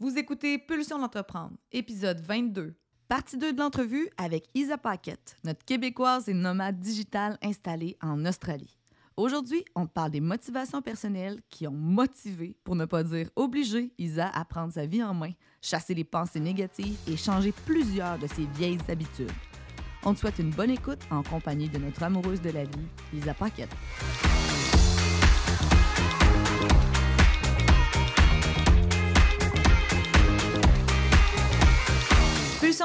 Vous écoutez Pulsion d'entreprendre, épisode 22. Partie 2 de l'entrevue avec Isa Paquette, notre québécoise et nomade digitale installée en Australie. Aujourd'hui, on parle des motivations personnelles qui ont motivé, pour ne pas dire obligé, Isa à prendre sa vie en main, chasser les pensées négatives et changer plusieurs de ses vieilles habitudes. On te souhaite une bonne écoute en compagnie de notre amoureuse de la vie, Isa Paquette.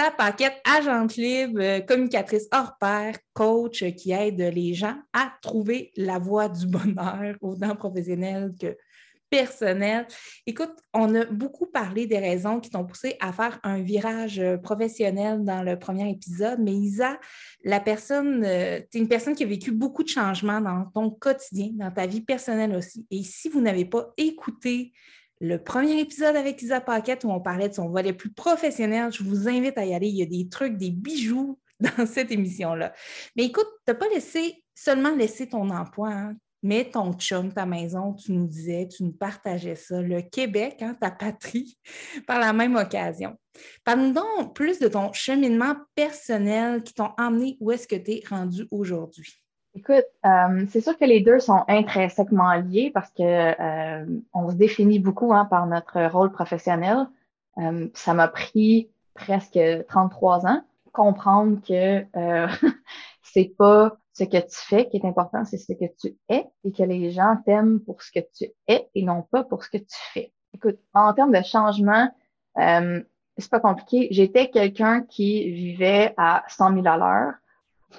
Isa Paquette, agente libre, euh, communicatrice hors pair, coach qui aide les gens à trouver la voie du bonheur, autant professionnel que personnel. Écoute, on a beaucoup parlé des raisons qui t'ont poussé à faire un virage euh, professionnel dans le premier épisode, mais Isa, la personne, euh, tu es une personne qui a vécu beaucoup de changements dans ton quotidien, dans ta vie personnelle aussi. Et si vous n'avez pas écouté le premier épisode avec Isa Paquette où on parlait de son volet plus professionnel. Je vous invite à y aller. Il y a des trucs, des bijoux dans cette émission-là. Mais écoute, tu n'as pas laissé seulement laissé ton emploi, hein, mais ton chum, ta maison, tu nous disais, tu nous partageais ça, le Québec, hein, ta patrie, par la même occasion. Parle-nous donc plus de ton cheminement personnel qui t'ont emmené où est-ce que tu es rendu aujourd'hui. Écoute, euh, c'est sûr que les deux sont intrinsèquement liés parce que euh, on se définit beaucoup hein, par notre rôle professionnel. Euh, ça m'a pris presque 33 ans comprendre que c'est pas ce que tu fais qui est important, c'est ce que tu es et que les gens t'aiment pour ce que tu es et non pas pour ce que tu fais. Écoute, en termes de changement, c'est pas compliqué. J'étais quelqu'un qui vivait à 100 000 à l'heure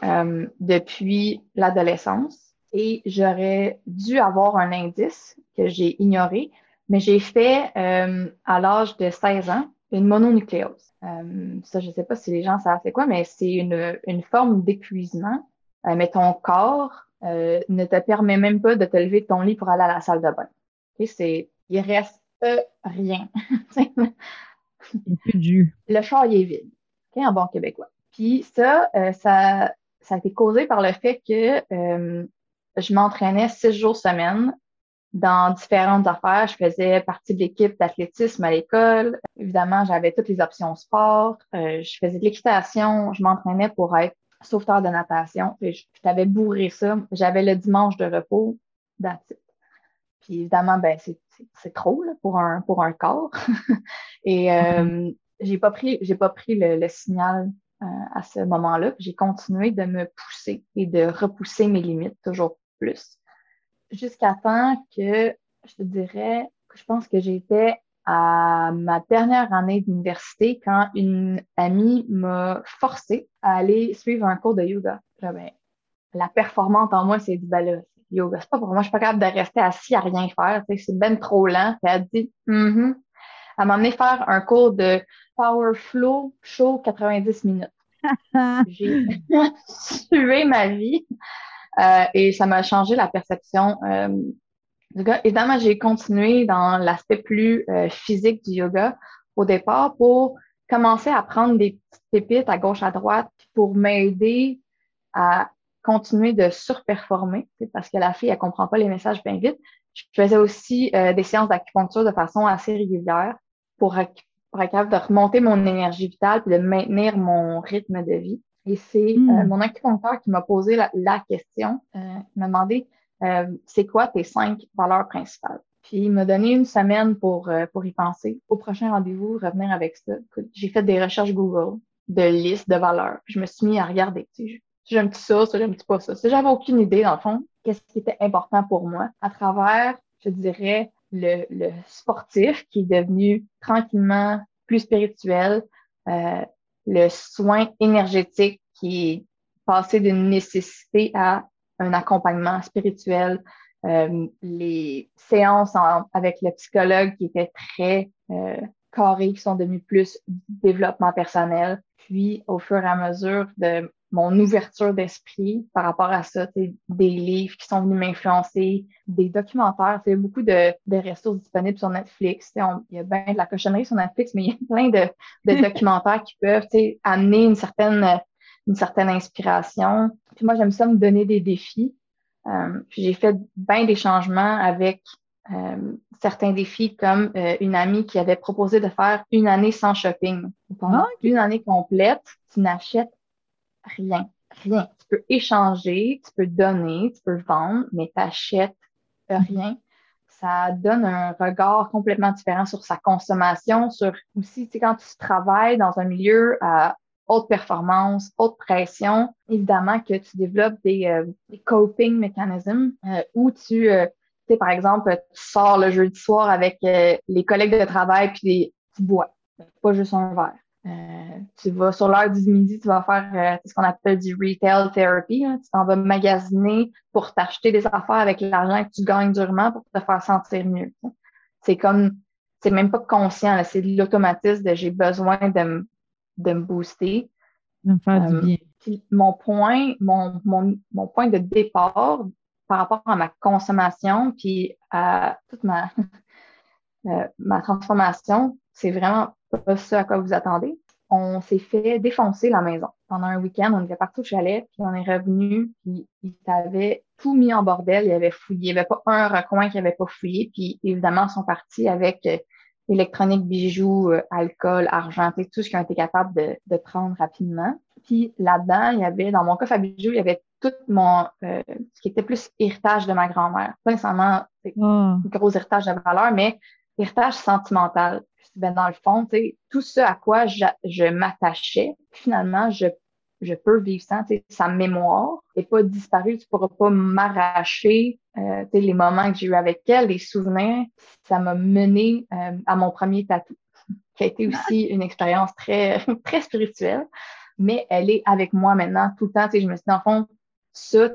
euh, depuis l'adolescence et j'aurais dû avoir un indice que j'ai ignoré, mais j'ai fait euh, à l'âge de 16 ans une mononucléose. Euh, ça, je ne sais pas si les gens savent c'est quoi, mais c'est une, une forme d'épuisement. Euh, mais ton corps ne te permet même pas de te lever de ton lit pour aller à la salle de bain. Okay, c'est, il reste rien. Le char, il est vide. Okay, en bon québécois. Puis ça, ça, ça a été causé par le fait que euh, je m'entraînais six jours semaine dans différentes affaires. Je faisais partie de l'équipe d'athlétisme à l'école. Évidemment, j'avais toutes les options sport. Euh, je faisais de l'équitation. Je m'entraînais pour être sauveteur de natation. Et je, t'avais bourré ça. J'avais le dimanche de repos. That's Puis évidemment, ben c'est trop là, pour un pour un corps. Et euh, mm-hmm. j'ai pas pris j'ai pas pris le, le signal euh, à ce moment-là. J'ai continué de me pousser et de repousser mes limites toujours plus. Jusqu'à temps que, je te dirais, que je pense que j'étais à ma dernière année d'université quand une amie m'a forcé à aller suivre un cours de yoga. Ben, la performante en moi s'est dit, ben là, yoga, c'est pas pour moi, je suis pas capable de rester assis à rien faire, c'est ben trop lent. elle a dit. Elle m'a amené faire un cours de Power Flow Show 90 minutes. J'ai tué ma vie euh, et ça m'a changé la perception euh, du yoga. Évidemment, j'ai continué dans l'aspect plus euh, physique du yoga au départ pour commencer à prendre des petites pépites à gauche, à droite pour m'aider à continuer de surperformer parce que la fille, elle comprend pas les messages bien vite. Je faisais aussi des séances d'acupuncture de façon assez régulière pour pour être capable de remonter mon énergie vitale et de maintenir mon rythme de vie. Et c'est hmm. euh, mon acupuncteur qui m'a posé la, question. Euh, il m'a demandé euh, c'est quoi tes cinq valeurs principales? Puis il m'a donné une semaine pour, pour y penser. Au prochain rendez-vous, revenir avec ça. J'ai fait des recherches Google. de liste de valeurs. je me suis mis à regarder. J'aime ça, ça, j'aime pas ça. J'avais aucune idée, dans le fond, qu'est-ce qui était important pour moi à travers, je dirais, le, le sportif qui est devenu tranquillement plus spirituel, euh, le soin énergétique qui est passé d'une nécessité à un accompagnement spirituel, euh, les séances avec le psychologue qui étaient très euh, carrées, qui sont devenues plus développement personnel. Puis, au fur et à mesure de mon ouverture d'esprit par rapport à ça, des livres qui sont venus m'influencer, des documentaires, il y a beaucoup de, de ressources disponibles sur Netflix. il y a bien de la cochonnerie sur Netflix, mais il y a plein de, de documentaires qui peuvent amener une certaine, une certaine inspiration. Puis moi, j'aime ça me donner des défis. Euh, j'ai fait bien des changements avec euh, certains défis, comme euh, une amie qui avait proposé de faire une année sans shopping. Pendant ah, une année complète, tu n'achètes rien. Rien. Tu peux échanger, tu peux donner, tu peux vendre, mais tu n'achètes rien. Ça donne un regard complètement différent sur sa consommation, sur aussi, tu sais, quand tu travailles dans un milieu à haute performance, haute pression, évidemment que tu développes des, euh, coping mécanismes euh, où tu, euh, tu sais, par exemple, tu sors le jeudi soir avec les collègues de travail puis tu bois, pas juste un verre. Euh, tu vas sur l'heure du midi, tu vas faire euh, ce qu'on appelle du retail therapy. Tu t'en vas magasiner pour t'acheter des affaires avec l'argent que tu gagnes durement pour te faire sentir mieux. C'est comme, c'est même pas conscient, c'est de l'automatisme de j'ai besoin de, me, de me booster. De me faire du euh, mon point, mon, mon, mon point de départ par rapport à ma consommation puis à toute ma, ma transformation, c'est vraiment pas ça à quoi vous attendez. On s'est fait défoncer la maison. Pendant un week-end, on était partout au chalet, puis on est revenu, puis ils avaient tout mis en bordel, ils avaient fouillé. Il n'y avait pas un recoin qui n'avait pas fouillé, puis évidemment, ils sont partis avec euh, électronique, bijoux, euh, alcool, argent, tout ce qu'ils ont été capables de, de prendre rapidement. Puis là-dedans, il y avait, dans mon coffre à bijoux, il y avait tout mon, euh, ce qui était plus héritage de ma grand-mère. Pas nécessairement un oh. gros héritage de valeur, mais héritage sentimental. Ben, dans le fond, tout ce à quoi je, m'attachais, finalement, je, je peux vivre sans. Sa mémoire n'est pas disparue. Tu pourras pas m'arracher euh, les moments que j'ai eu avec elle, les souvenirs. Ça m'a mené euh, à mon premier tatou, qui a été aussi une expérience très, très spirituelle. Mais elle est avec moi maintenant tout le temps. Je me suis dit, le fond, ça,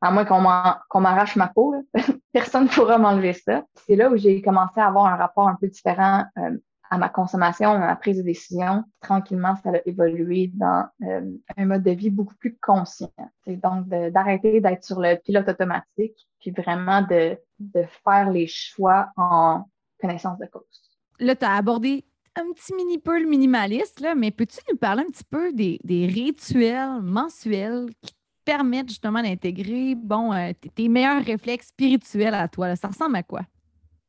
à moins qu'on m'arrache ma peau, personne ne pourra m'enlever ça. C'est là où j'ai commencé à avoir un rapport un peu différent euh, à ma consommation, à ma prise de décision. Tranquillement, ça a évolué dans euh, un mode de vie beaucoup plus conscient. C'est donc d'arrêter d'être sur le pilote automatique, puis vraiment de, faire les choix en connaissance de cause. Là, tu as abordé un petit mini peu le minimaliste, là, mais peux-tu nous parler un petit peu des, des rituels mensuels qui permettre justement d'intégrer, bon, euh, tes meilleurs réflexes spirituels à toi? Ça ressemble à quoi?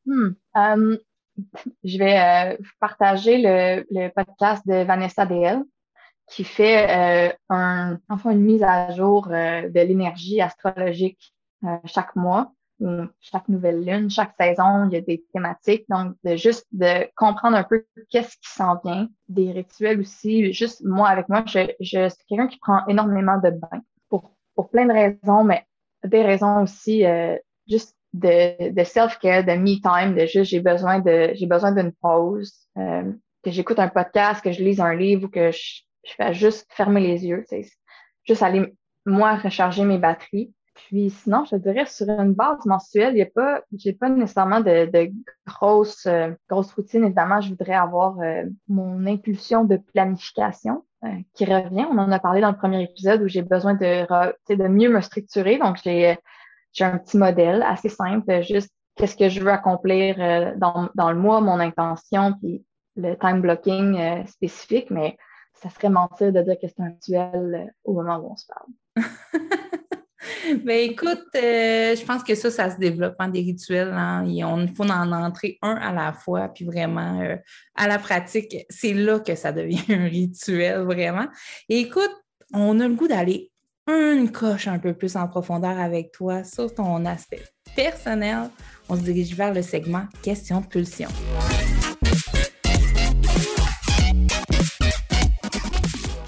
Hmm. Um, je vais euh, partager le, podcast de Vanessa DL qui fait euh, enfin, une mise à jour de l'énergie astrologique chaque mois, chaque nouvelle lune, chaque saison, il y a des thématiques. Donc, de juste de comprendre un peu qu'est-ce qui s'en vient, des rituels aussi. Juste moi, avec moi, je, je suis quelqu'un qui prend énormément de bains pour plein de raisons, mais des raisons aussi euh, juste de, de self-care, de me-time, de juste j'ai besoin de j'ai besoin d'une pause, euh, que j'écoute un podcast, que je lise un livre ou que je, je fais juste fermer les yeux, juste aller moi recharger mes batteries. Puis sinon, je dirais sur une base mensuelle, il y a pas, j'ai pas nécessairement de, de grosses, euh, grosses routines. Évidemment, je voudrais avoir mon impulsion de planification. Euh, qui revient. On en a parlé dans le premier épisode où j'ai besoin de, de mieux me structurer. Donc, j'ai un petit modèle assez simple, juste qu'est-ce que je veux accomplir euh, dans, le mois, mon intention, puis le time blocking euh, spécifique, mais ça serait mentir de dire que c'est un rituel au moment où on se parle. Ben écoute, euh, je pense que ça, ça se développe en des rituels. Hein, il faut en entrer un à la fois, puis vraiment, euh, à la pratique, c'est là que ça devient un rituel, vraiment. Et écoute, on a le goût d'aller une coche un peu plus en profondeur avec toi sur ton aspect personnel. On se dirige vers le segment Question de pulsion.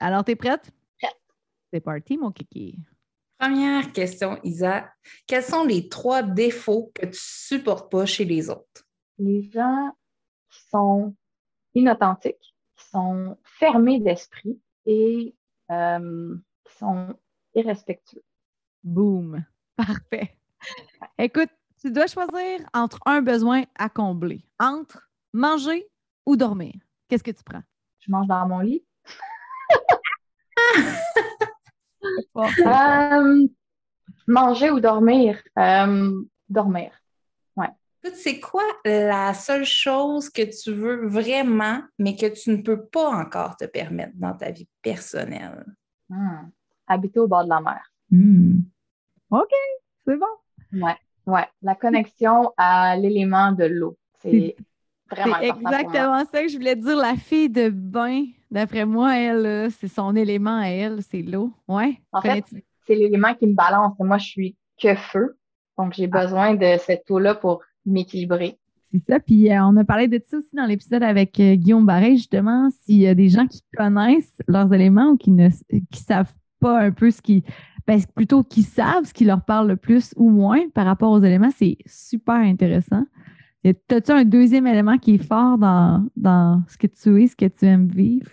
Alors, t'es prête? Prête. C'est parti, mon kiki. Première question, Isa. Quels sont les trois défauts que tu supportes pas chez les autres? Les gens qui sont inauthentiques, qui sont fermés d'esprit et euh, qui sont irrespectueux. Boom. Parfait. Écoute, tu dois choisir entre un besoin à combler, entre manger ou dormir. Qu'est-ce que tu prends? Je mange dans mon lit. Euh, manger ou dormir? Euh, dormir. Ouais. Écoute, c'est quoi la seule chose que tu veux vraiment, mais que tu ne peux pas encore te permettre dans ta vie personnelle? Hmm. Habiter au bord de la mer. Hmm. OK, c'est bon. Ouais, ouais. La connexion à l'élément de l'eau. C'est vraiment pour exactement ça que je voulais dire. La fille de bain, d'après moi, elle, c'est son élément à elle, c'est l'eau. Ouais. En fait, c'est l'élément qui me balance. Moi, je suis que feu. Donc, Ah. j'ai besoin de cette eau-là pour m'équilibrer. C'est ça. Puis euh, on a parlé de ça aussi dans l'épisode avec euh, Guillaume Barret, justement, s'il y a des gens qui connaissent leurs éléments ou qui ne qui savent pas un peu ce qui. Ben, plutôt qui savent ce qui leur parle le plus ou moins par rapport aux éléments, c'est super intéressant. Et As-tu un deuxième élément qui est fort dans, ce que tu es, ce que tu aimes vivre?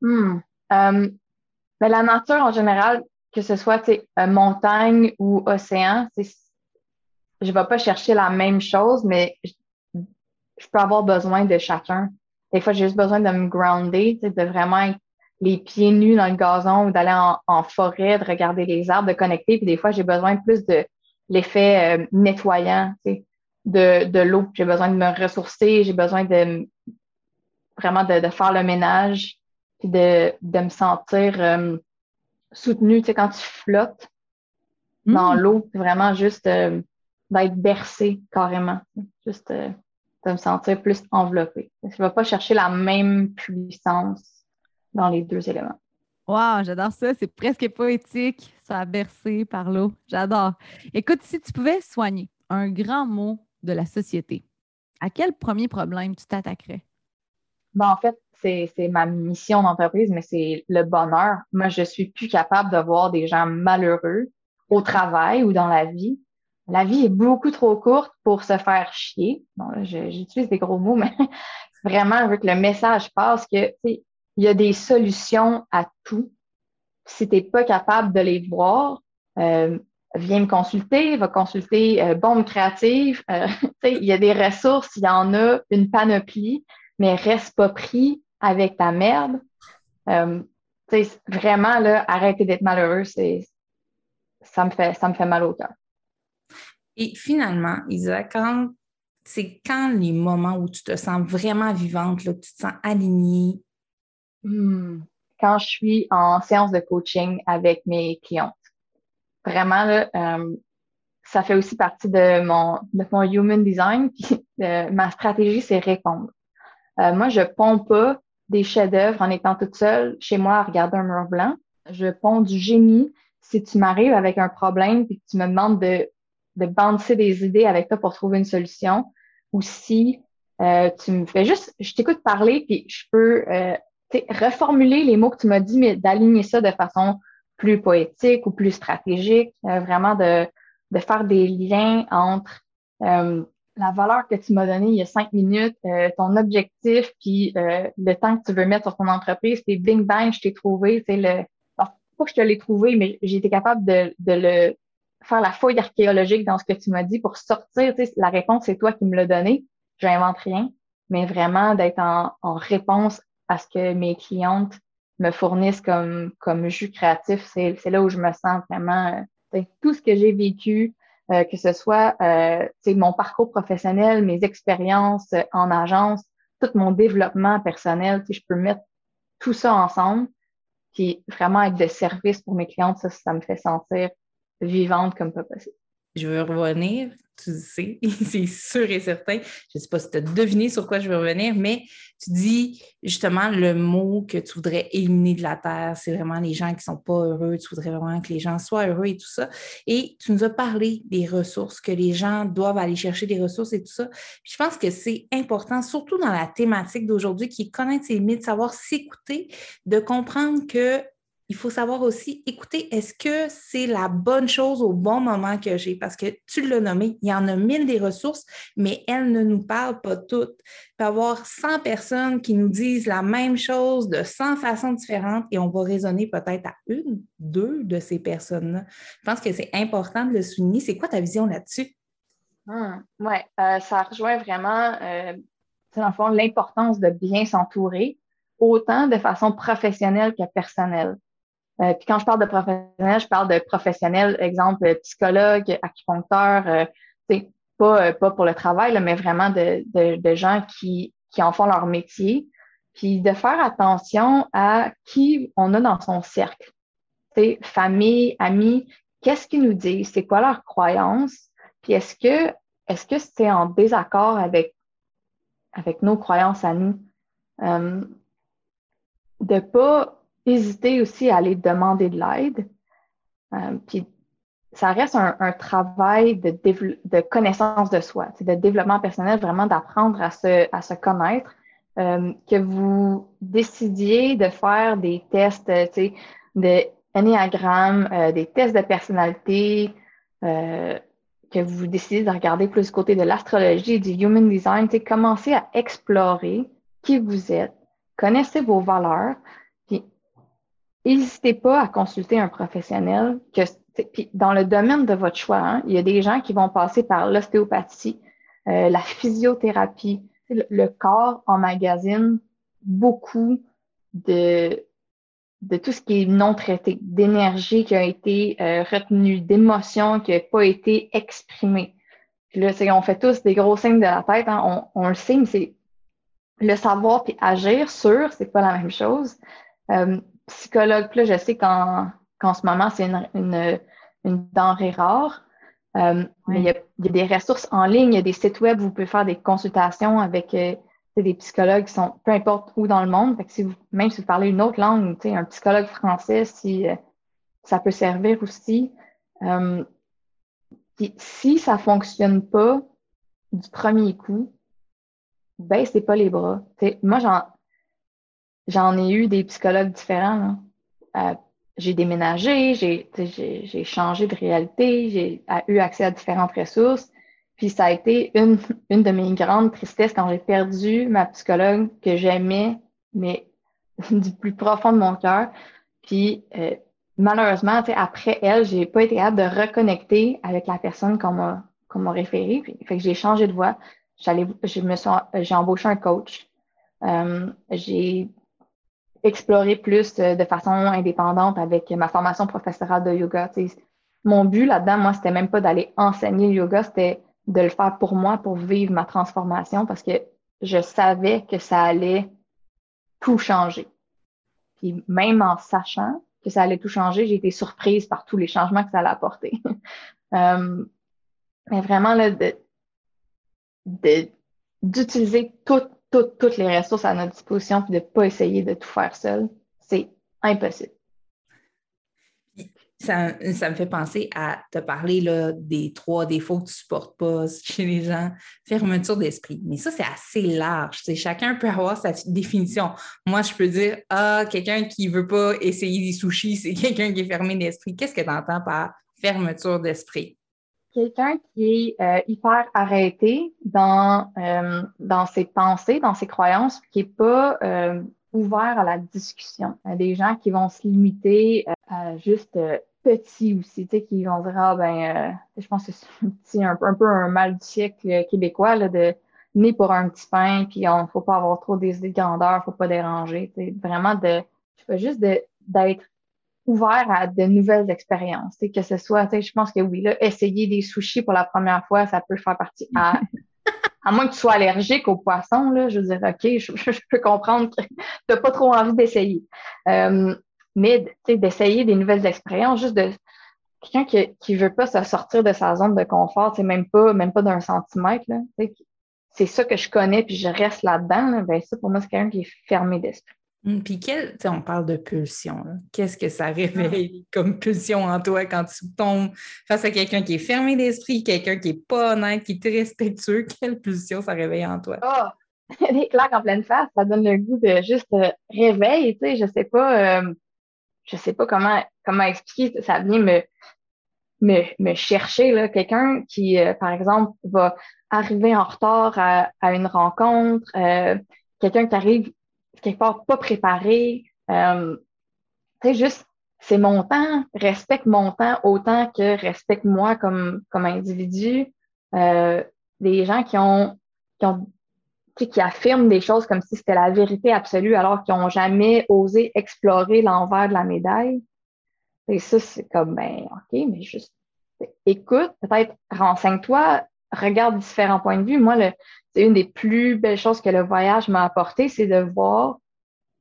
Hmm. Euh, ben, la nature en général, que ce soit euh, montagne ou océan, je ne vais pas chercher la même chose, mais je, peux avoir besoin de chacun. Des fois, j'ai juste besoin de me grounder, de vraiment être les pieds nus dans le gazon ou d'aller en, forêt, de regarder les arbres, de connecter. Puis des fois, j'ai besoin plus de l'effet euh, nettoyant, de, de l'eau. J'ai besoin de me ressourcer, j'ai besoin de vraiment de, de faire le ménage puis de, de me sentir euh, soutenue. Tu sais, quand tu flottes dans Hmm. l'eau, c'est vraiment juste euh, d'être bercé carrément. Juste euh, de me sentir plus enveloppée. Je ne vais pas chercher la même puissance dans les deux éléments. Wow, j'adore ça. C'est presque poétique. Ça a bercé par l'eau. J'adore. Écoute, si tu pouvais soigner un grand mot de la société, à quel premier problème tu t'attaquerais? Ben, en fait, c'est, ma mission d'entreprise, mais c'est le bonheur. Moi, je suis plus capable de voir des gens malheureux au travail ou dans la vie. La vie est beaucoup trop courte pour se faire chier. J'utilise des gros mots, mais vraiment, je veux que le message passe que, il y a des solutions à tout. Si tu n'es pas capable de les voir, euh, viens me consulter, va consulter euh, Bombe Créative. Euh, il y a des ressources, il y en a une panoplie mais reste pas pris avec ta merde. Euh, vraiment, là, arrêter d'être malheureux, c'est, ça me fait, ça me fait mal au cœur. Et finalement, Isa, quand c'est quand les moments où tu te sens vraiment vivante, là, que tu te sens alignée, Hmm. Quand je suis en séance de coaching avec mes clientes, vraiment, euh, ça fait aussi partie de mon, de mon human design. Puis, euh, ma stratégie, c'est répondre. Euh, moi, je ponds pas des chefs-d'œuvre en étant toute seule chez moi à regarder un mur blanc. Je ponds du génie si tu m'arrives avec un problème puis que tu me demandes de, de des idées avec toi pour trouver une solution. Ou si tu me fais juste, je t'écoute parler puis je peux reformuler les mots que tu m'as dit, mais d'aligner ça de façon plus poétique ou plus stratégique, euh, vraiment de, de faire des liens entre euh, la valeur que tu m'as donnée il y a cinq minutes, euh, ton objectif, puis euh, le temps que tu veux mettre sur ton entreprise, puis bing bang, je t'ai trouvé, c'est le bon, pas que je te l'ai trouvé, mais j'ai été capable de, de le faire la fouille archéologique dans ce que tu m'as dit pour sortir, tu sais, la réponse, c'est toi qui me l'as donnée, j'invente rien, mais vraiment d'être en, en réponse à ce que mes clientes me fournissent comme, comme jus créatif, c'est, là où je me sens vraiment, euh, tout ce que j'ai vécu, euh, que ce soit euh, mon parcours professionnel, mes expériences en agence, tout mon développement personnel, je peux mettre tout ça ensemble, puis vraiment être de service pour mes clientes, ça, ça me fait sentir vivante comme pas possible. Je veux revenir tu sais, c'est sûr et certain. Je ne sais pas si tu as deviné sur quoi je veux revenir, mais tu dis justement le mot que tu voudrais éliminer de la Terre, c'est vraiment les gens qui ne sont pas heureux, tu voudrais vraiment que les gens soient heureux et tout ça. Et tu nous as parlé des ressources, que les gens doivent aller chercher des ressources et tout ça. je pense que c'est important, surtout dans la thématique d'aujourd'hui, qui est connaître ses limites, savoir s'écouter, de comprendre que il faut savoir aussi écouter, est-ce que c'est la bonne chose au bon moment que j'ai? Parce que tu l'as nommé, il y en a mille des ressources, mais elles ne nous parlent pas toutes. Il peut y avoir 100 personnes qui nous disent la même chose de 100 façons différentes et on va raisonner peut-être à une, deux de ces personnes-là. Je pense que c'est important de le souligner. C'est quoi ta vision là-dessus? Hum, oui, euh, ça rejoint vraiment, euh, dans le fond, l'importance de bien s'entourer, autant de façon professionnelle que personnelle. Euh, puis quand je parle de professionnels, je parle de professionnels, exemple psychologue, acupuncteur, euh, c'est pas, euh, pas pour le travail, mais vraiment de, de, de, gens qui, qui en font leur métier. Puis de faire attention à qui on a dans son cercle. C'est famille, amis, qu'est-ce qu'ils nous disent, c'est quoi leurs croyances, puis est-ce que est-ce que c'est en désaccord avec, avec nos croyances à nous? Euh, de pas hésiter aussi à aller demander de l'aide. Euh, puis ça reste un, travail de, de, connaissance de soi, de développement personnel, vraiment d'apprendre à se, connaître. Euh, que vous décidiez de faire des tests de euh, des tests de personnalité, que vous décidez de regarder plus du côté de l'astrologie, du human design, commencez à explorer qui vous êtes, connaissez vos valeurs, n'hésitez pas à consulter un professionnel. Que, dans le domaine de votre choix, hein, il y a des gens qui vont passer par l'ostéopathie, euh, la physiothérapie. Le, corps emmagasine beaucoup de, de tout ce qui est non traité, d'énergie qui a été euh, retenue, d'émotions qui n'ont pas été exprimées. Puis là, on fait tous des gros signes de la tête, hein, on, on, le sait, mais c'est le savoir puis agir sur, c'est pas la même chose. Euh, psychologue. là, je sais qu'en ce moment, c'est une, une, denrée rare. Euh, mais il y, a, des ressources en ligne, il y a des sites web où vous pouvez faire des consultations avec euh, des psychologues qui sont peu importe où dans le monde. si vous, même si vous parlez une autre langue, un psychologue français, si euh, ça peut servir aussi. si ça fonctionne pas du premier coup, baissez pas les bras. moi, j'en ai eu des psychologues différents. Euh, j'ai déménagé, j'ai changé de réalité, j'ai eu accès à différentes ressources. Puis ça a été une, une de mes grandes tristesses quand j'ai perdu ma psychologue que j'aimais, mais du plus profond de mon cœur. Puis euh, malheureusement, après elle, j'ai pas été capable de reconnecter avec la personne qu'on m'a qu'on m'a référé. Puis, fait que j'ai changé de voie. J'allais, je me j'ai embauché un coach. Euh, j'ai explorer plus euh, de façon indépendante avec ma formation professorale de yoga. mon but là-dedans, moi, c'était même pas d'aller enseigner le yoga, c'était de le faire pour moi, pour vivre ma transformation, parce que je savais que ça allait tout changer. Puis même en sachant que ça allait tout changer, j'ai été surprise par tous les changements que ça allait apporter. Euh, mais vraiment, là, d'utiliser tout toutes les ressources à notre disposition puis de ne pas essayer de tout faire seul, c'est impossible. Ça, me fait penser à te parler là, des trois défauts que tu ne supportes pas chez les gens. Fermeture d'esprit. Mais ça, c'est assez large. chacun peut avoir sa définition. Moi, je peux dire Ah, quelqu'un qui ne veut pas essayer des sushis, c'est quelqu'un qui est fermé d'esprit. Qu'est-ce que tu entends par fermeture d'esprit? Quelqu'un qui est euh, hyper arrêté dans, euh, dans ses pensées, dans ses croyances, qui n'est pas euh, ouvert à la discussion. Des gens qui vont se limiter à juste petit aussi, tu sais, qui vont dire, ah ben, je pense que c'est un, un, peu un mal du siècle québécois, là, de né pour un petit pain, puis on ne faut pas avoir trop des idées de grandeur, faut pas déranger, tu sais, vraiment de, je sais juste d'être ouvert à de nouvelles expériences. Que ce soit, je pense que oui, là, essayer des sushis pour la première fois, ça peut faire partie à, à moins que tu sois allergique aux poissons, là, je veux dire, OK, je, peux comprendre que tu n'as pas trop envie d'essayer. Euh, mais d'essayer des nouvelles expériences, juste de quelqu'un qui ne veut pas se sortir de sa zone de confort, même pas, même pas d'un centimètre, là, c'est ça que je connais, puis je reste là-dedans, ben ça, pour moi, c'est quelqu'un qui est fermé d'esprit. Hum, puis, quel, on parle de pulsion. Qu'est-ce que ça réveille ah. comme pulsion en toi quand tu tombes face à quelqu'un qui est fermé d'esprit, quelqu'un qui n'est pas honnête, qui est respectueux? Quelle pulsion ça réveille en toi? Ah! Des claques en pleine face, ça donne le goût de juste euh, réveil, tu sais, je sais pas, euh, je sais pas comment, comment expliquer, ça vient me, me, me chercher, là, quelqu'un qui, euh, par exemple, va arriver en retard à, à une rencontre, quelqu'un qui arrive quelque part pas préparé. Euh, tu sais, juste, c'est mon temps, respecte mon temps autant que respecte moi comme, comme individu. Euh, des gens qui ont, qui qui affirment des choses comme si c'était la vérité absolue alors qu'ils n'ont jamais osé explorer l'envers de la médaille. Et ça, c'est comme, ben, OK, mais juste écoute, peut-être renseigne-toi, regarde différents points de vue. Moi, c'est une des plus belles choses que le voyage m'a apporté, c'est de voir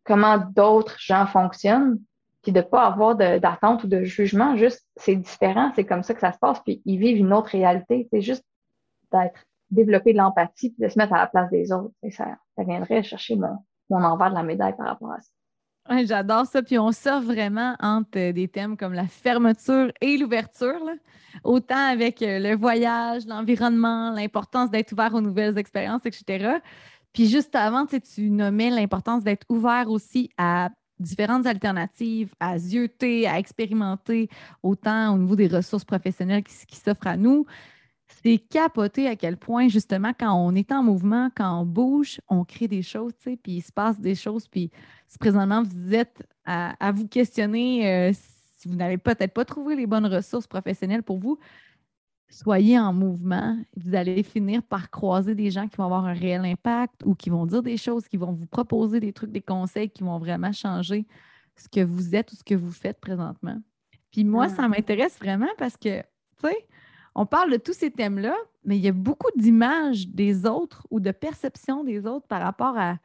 comment d'autres gens fonctionnent, puis de pas avoir d'attente ou de jugement. Juste, c'est différent, c'est comme ça que ça se passe, puis ils vivent une autre réalité. C'est juste d'être développer de l'empathie, puis de se mettre à la place des autres. Et ça, ça viendrait chercher mon, mon envers de la médaille par rapport à ça. J'adore ça. Puis on sort vraiment entre euh, des thèmes comme la fermeture et l'ouverture, autant avec euh, le voyage, l'environnement, l'importance d'être ouvert aux nouvelles expériences, etc. Puis juste avant, tu nommais l'importance d'être ouvert aussi à différentes alternatives, à zioter, à expérimenter, autant au niveau des ressources professionnelles qui s'offrent à nous, c'est capoté à quel point, justement, quand on est en mouvement, quand on bouge, on crée des choses, tu sais, puis il se passe des choses. Puis si présentement vous êtes à, vous questionner euh, si vous n'avez peut-être pas trouvé les bonnes ressources professionnelles pour vous, soyez en mouvement. Vous allez finir par croiser des gens qui vont avoir un réel impact ou qui vont dire des choses, qui vont vous proposer des trucs, des conseils qui vont vraiment changer ce que vous êtes ou ce que vous faites présentement. Puis moi, ça m'intéresse vraiment parce que, tu sais, on parle de tous ces thèmes-là, mais il y a beaucoup d'images des autres ou de perceptions des autres par rapport à.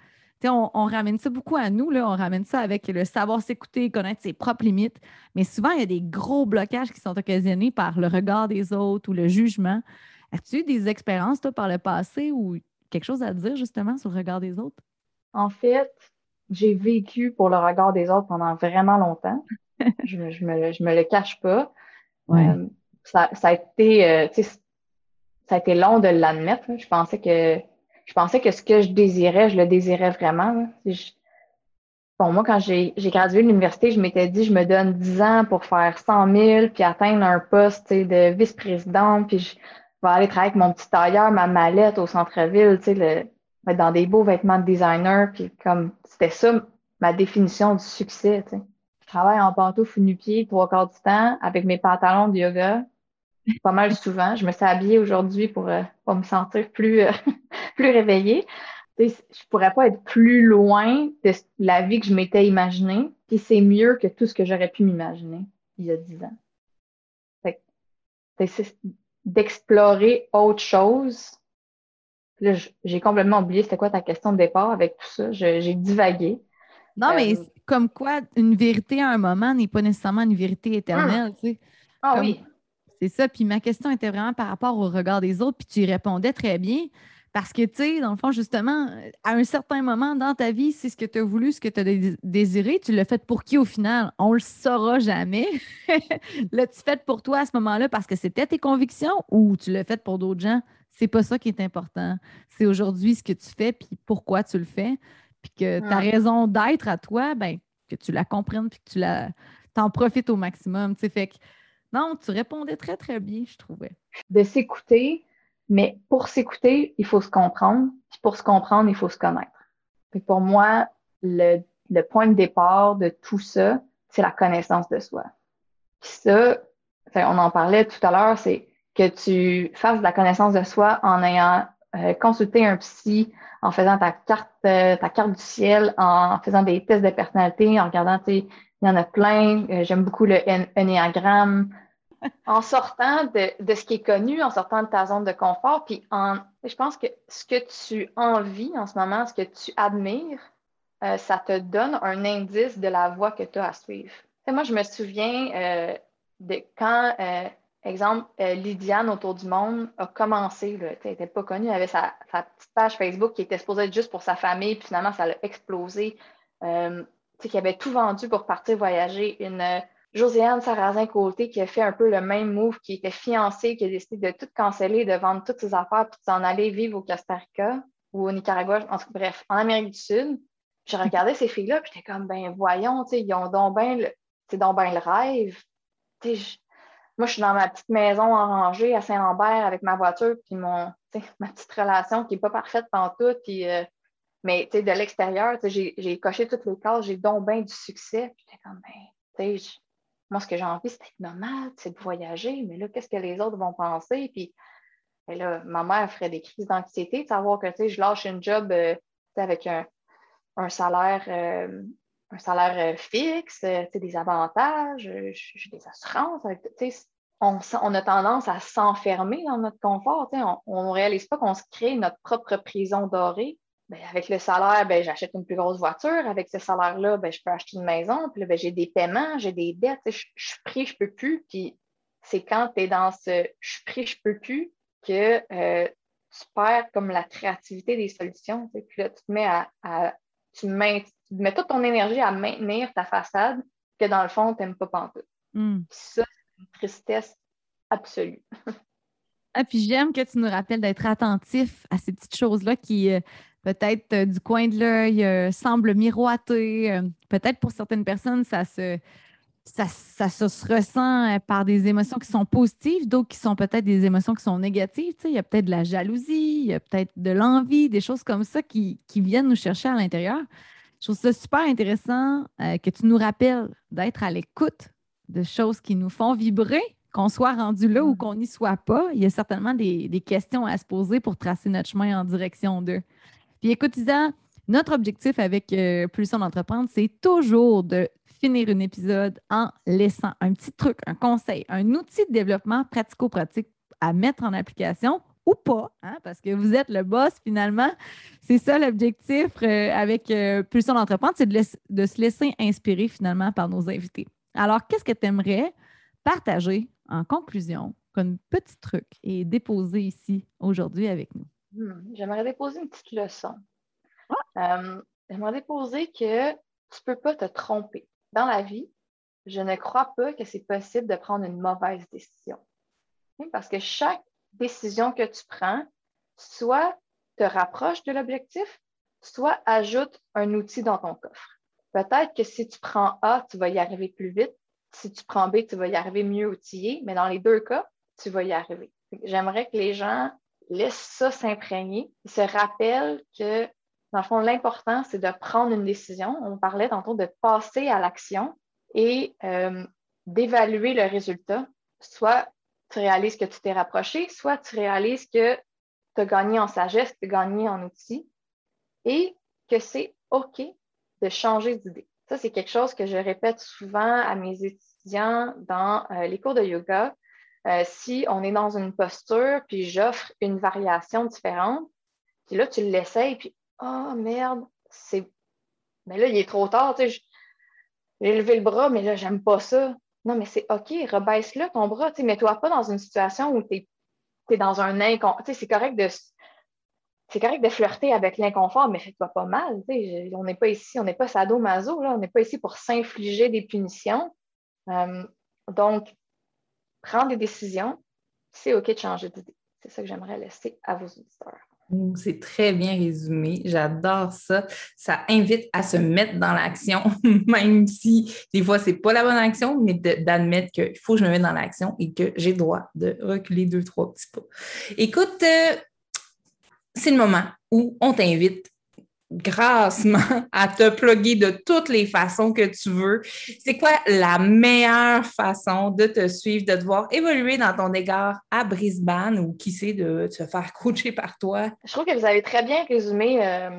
On, on, ramène ça beaucoup à nous, là, on ramène ça avec le savoir s'écouter, connaître ses propres limites. Mais souvent, il y a des gros blocages qui sont occasionnés par le regard des autres ou le jugement. As-tu eu des expériences, toi, par le passé ou quelque chose à dire justement sur le regard des autres? En fait, j'ai vécu pour le regard des autres pendant vraiment longtemps. je, me, je, me, le cache pas. Ouais. Euh, ça, ça a été, euh, ça a été long de l'admettre. Je pensais que je pensais que ce que je désirais, je le désirais vraiment. bon, moi, quand j'ai gradué de l'université, je m'étais dit, je me donne 10 ans pour faire 100 000, puis atteindre un poste de vice-présidente, puis je vais aller travailler avec mon petit tailleur, ma mallette au centre-ville, dans des beaux vêtements de designer, c'était ça ma définition du succès. Je travaille en pantoufles nu-pieds trois quarts du temps avec mes pantalons de yoga, pas mal souvent. Je me suis habillée aujourd'hui pour, euh, pour me sentir plus, euh, plus réveillée. Je je pourrais pas être plus loin de la vie que je m'étais imaginée. Puis c'est mieux que tout ce que j'aurais pu m'imaginer il y a dix ans. D'explorer autre chose. Là, j'ai complètement oublié c'était quoi ta question de départ avec tout ça. J'ai divagué. Non, mais euh, comme quoi, une vérité à un moment n'est pas nécessairement une vérité éternelle. Tu sais. Ah oui. C'est ça. Puis ma question était vraiment par rapport au regard des autres, puis tu y répondais très bien. Parce que, tu sais, dans le fond, justement, à un certain moment dans ta vie, c'est ce que tu as voulu, ce que tu as désiré. Tu l'as fait pour qui au final? On le saura jamais. L'as-tu fait pour toi à ce moment-là parce que c'était tes convictions ou tu l'as fait pour d'autres gens? C'est pas ça qui est important. C'est aujourd'hui ce que tu fais puis pourquoi tu le fais. Puis que ta raison d'être à toi, ben, que tu la comprennes puis que tu la, t'en profites au maximum. Tu sais, fait que non, tu répondais très, très bien, je trouvais. De s'écouter, mais pour s'écouter, il faut se comprendre. Puis pour se comprendre, il faut se connaître. pour moi, le, point de départ de tout ça, c'est la connaissance de soi. Puis ça, on en parlait tout à l'heure, c'est que tu fasses de la connaissance de soi en ayant euh, consulté un psy, en faisant ta carte, euh, ta carte du ciel, en faisant des tests de personnalité, en regardant, il y en a plein. Euh, j'aime beaucoup le ennéagramme. en sortant de, ce qui est connu, en sortant de ta zone de confort, puis en, je pense que ce que tu envies en ce moment, ce que tu admires, euh, ça te donne un indice de la voie que tu as à suivre. moi, je me souviens euh, de quand, exemple, Lydiane autour du monde a commencé, elle n'était pas connue, elle avait sa, petite page Facebook qui était supposée être juste pour sa famille, puis finalement, ça a explosé. Qui avait tout vendu pour partir voyager. Une Josiane Sarrazin-Côté qui a fait un peu le même move, qui était fiancée, qui a décidé de tout canceller, de vendre toutes ses affaires, puis de s'en aller vivre au Costa Rica ou au Nicaragua, en bref, en Amérique du Sud. Je regardais ces filles-là, puis j'étais comme, ben voyons, ils ont donc bien le, le rêve. moi, je suis dans ma petite maison en rangée à Saint-Lambert avec ma voiture, puis ma petite relation qui n'est pas parfaite tout, puis, euh, mais de l'extérieur, j'ai coché toutes les cases, j'ai donc bien du succès. Puis comme, ben, moi, ce que j'ai envie, c'est d'être nomade, c'est de voyager, mais là, qu'est-ce que les autres vont penser? Puis ben là, ma mère ferait des crises d'anxiété de savoir que je lâche une job euh, avec un, un salaire, euh, un salaire euh, fixe, des avantages, j'ai des assurances. On, on, a tendance à s'enfermer dans notre confort. On ne réalise pas qu'on se crée notre propre prison dorée. Ben, avec le salaire, ben, j'achète une plus grosse voiture. Avec ce salaire-là, ben, je peux acheter une maison. Puis ben, j'ai des paiements, j'ai des dettes. Je, suis pris, je ne peux plus. Puis c'est quand tu es dans ce je suis pris, je ne peux plus que tu perds comme la créativité des solutions. Puis là, tu te mets à tu mets, toute ton énergie à maintenir ta façade que dans le fond, tu n'aimes pas pantoute. Hmm. Ça, c'est une tristesse absolue. ah, puis j'aime que tu nous rappelles d'être attentif à ces petites choses-là qui, euh, peut-être euh, du coin de l'œil, euh, semblent miroiter. peut-être pour certaines personnes, ça se ça, se ressent euh, par des émotions qui sont positives, d'autres qui sont peut-être des émotions qui sont négatives. il y a peut-être de la jalousie, il y a peut-être de l'envie, des choses comme ça qui, viennent nous chercher à l'intérieur. Je trouve ça super intéressant euh, que tu nous rappelles d'être à l'écoute de choses qui nous font vibrer, qu'on soit rendu là ou mm. qu'on n'y soit pas. Il y a certainement des, questions à se poser pour tracer notre chemin en direction d'eux. Puis écoute, Isa, notre objectif avec euh, Pulsion d'entreprendre, c'est toujours de finir un épisode en laissant un petit truc, un conseil, un outil de développement pratico-pratique à mettre en application ou pas, hein, parce que vous êtes le boss finalement. C'est ça l'objectif euh, avec euh, Pulsion d'entreprendre, c'est de, de, se laisser inspirer finalement par nos invités. Alors, qu'est-ce que tu aimerais partager en conclusion comme petit truc et déposer ici aujourd'hui avec nous? Hmm, j'aimerais déposer une petite leçon. Ah! Euh, j'aimerais déposer que tu ne peux pas te tromper dans la vie, je ne crois pas que c'est possible de prendre une mauvaise décision. Parce que chaque décision que tu prends, soit te rapproche de l'objectif, soit ajoute un outil dans ton coffre. Peut-être que si tu prends A, tu vas y arriver plus vite. Si tu prends B, tu vas y arriver mieux outillé, mais dans les deux cas, tu vas y arriver. J'aimerais que les gens laissent ça s'imprégner, se rappellent que dans le fond, l'important, c'est de prendre une décision. On parlait tantôt de passer à l'action et euh, d'évaluer le résultat. Soit tu réalises que tu t'es rapproché, soit tu réalises que tu as gagné en sagesse, tu as gagné en outils et que c'est OK de changer d'idée. Ça, c'est quelque chose que je répète souvent à mes étudiants dans euh, les cours de yoga. Euh, si on est dans une posture, puis j'offre une variation différente, puis là, tu l'essayes, puis ah, merde, c'est. Mais là, il est trop tard, tu sais. J'ai levé le bras, mais là, j'aime pas ça. Non, mais c'est OK, rebaisse-le ton bras, tu sais, mets-toi pas dans une situation où tu es, dans un inconfort. Tu sais, c'est correct de. C'est correct de flirter avec l'inconfort, mais fais-toi pas mal. Tu sais, on n'est pas ici, on n'est pas sado-maso, là, on n'est pas ici pour s'infliger des punitions. Euh, donc, prendre des décisions, c'est OK de changer d'idée. C'est ça que j'aimerais laisser à vos auditeurs. C'est très bien résumé. J'adore ça. Ça invite à se mettre dans l'action, même si des fois, ce n'est pas la bonne action, mais d'admettre qu'il faut que je me mette dans l'action et que j'ai le droit de reculer deux, trois petits pas. Écoute, euh, c'est le moment où on t'invite grassement à te plugger de toutes les façons que tu veux. C'est quoi la meilleure façon de te suivre, de te voir évoluer dans ton égard à Brisbane ou qui sait de te faire coacher par toi? Je trouve que vous avez très bien résumé euh,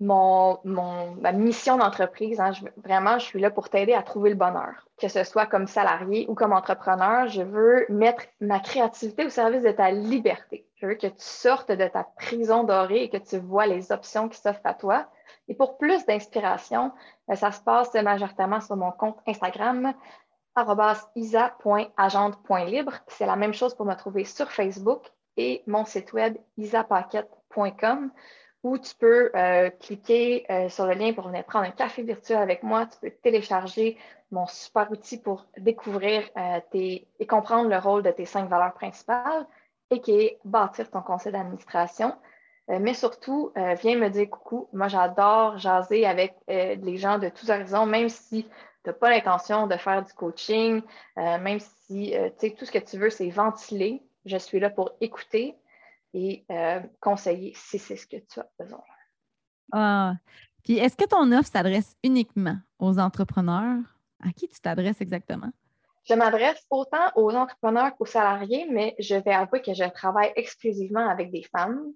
mon, mon, ma mission d'entreprise. Hein, vraiment, je suis là pour t'aider à trouver le bonheur, que ce soit comme salarié ou comme entrepreneur. Je veux mettre ma créativité au service de ta liberté. Je veux que tu sortes de ta prison dorée et que tu vois les options qui s'offrent à toi. Et pour plus d'inspiration, euh, ça se passe majoritairement sur mon compte Instagram, isa.agente.libre. C'est la même chose pour me trouver sur Facebook et mon site web isapaquette.com où tu peux euh, cliquer euh, sur le lien pour venir prendre un café virtuel avec moi. Tu peux télécharger mon super outil pour découvrir et comprendre le rôle de tes cinq valeurs principales et qui est bâtir ton conseil d'administration. mais surtout, viens me dire coucou. Moi, j'adore jaser avec les gens de tous horizons, même si tu n'as pas l'intention de faire du coaching, même si tout ce que tu veux, c'est ventiler. Je suis là pour écouter, et euh, conseiller si c'est ce que tu as besoin. Ah. Puis est-ce que ton offre s'adresse uniquement aux entrepreneurs? À qui tu t'adresses exactement? Je m'adresse autant aux entrepreneurs qu'aux salariés, mais je vais avouer que je travaille exclusivement avec des femmes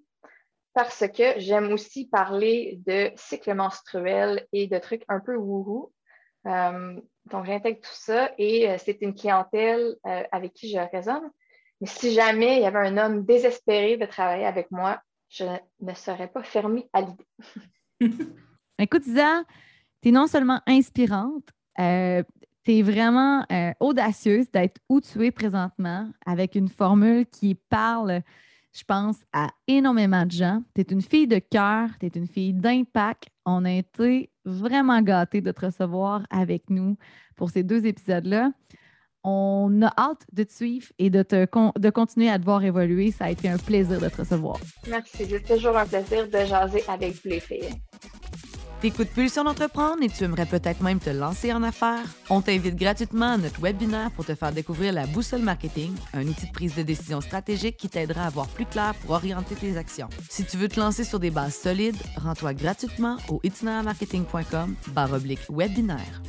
parce que j'aime aussi parler de cycle menstruel et de trucs un peu wouhou. Euh, donc, j'intègre tout ça et euh, c'est une clientèle avec qui je raisonne. Mais si jamais il y avait un homme désespéré de travailler avec moi, je ne serais pas fermée à l'idée. Écoute, Isa, tu es non seulement inspirante, euh, tu es vraiment euh, audacieuse d'être où tu es présentement avec une formule qui parle, je pense, à énormément de gens. Tu es une fille de cœur, tu es une fille d'impact. On a été vraiment gâtés de te recevoir avec nous pour ces deux épisodes-là. On a hâte de te suivre et de, te de continuer à te voir évoluer. Ça a été un plaisir de te recevoir. Merci. C'est toujours un plaisir de jaser avec vous les filles. T'écoutes Pulsion d'entreprendre et tu aimerais peut-être même te lancer en affaires? On t'invite gratuitement à notre webinaire pour te faire découvrir la boussole marketing, un outil de prise de décision stratégique qui t'aidera à voir plus clair pour orienter tes actions. Si tu veux te lancer sur des bases solides, rends-toi gratuitement au itinermarketing.com webinaire.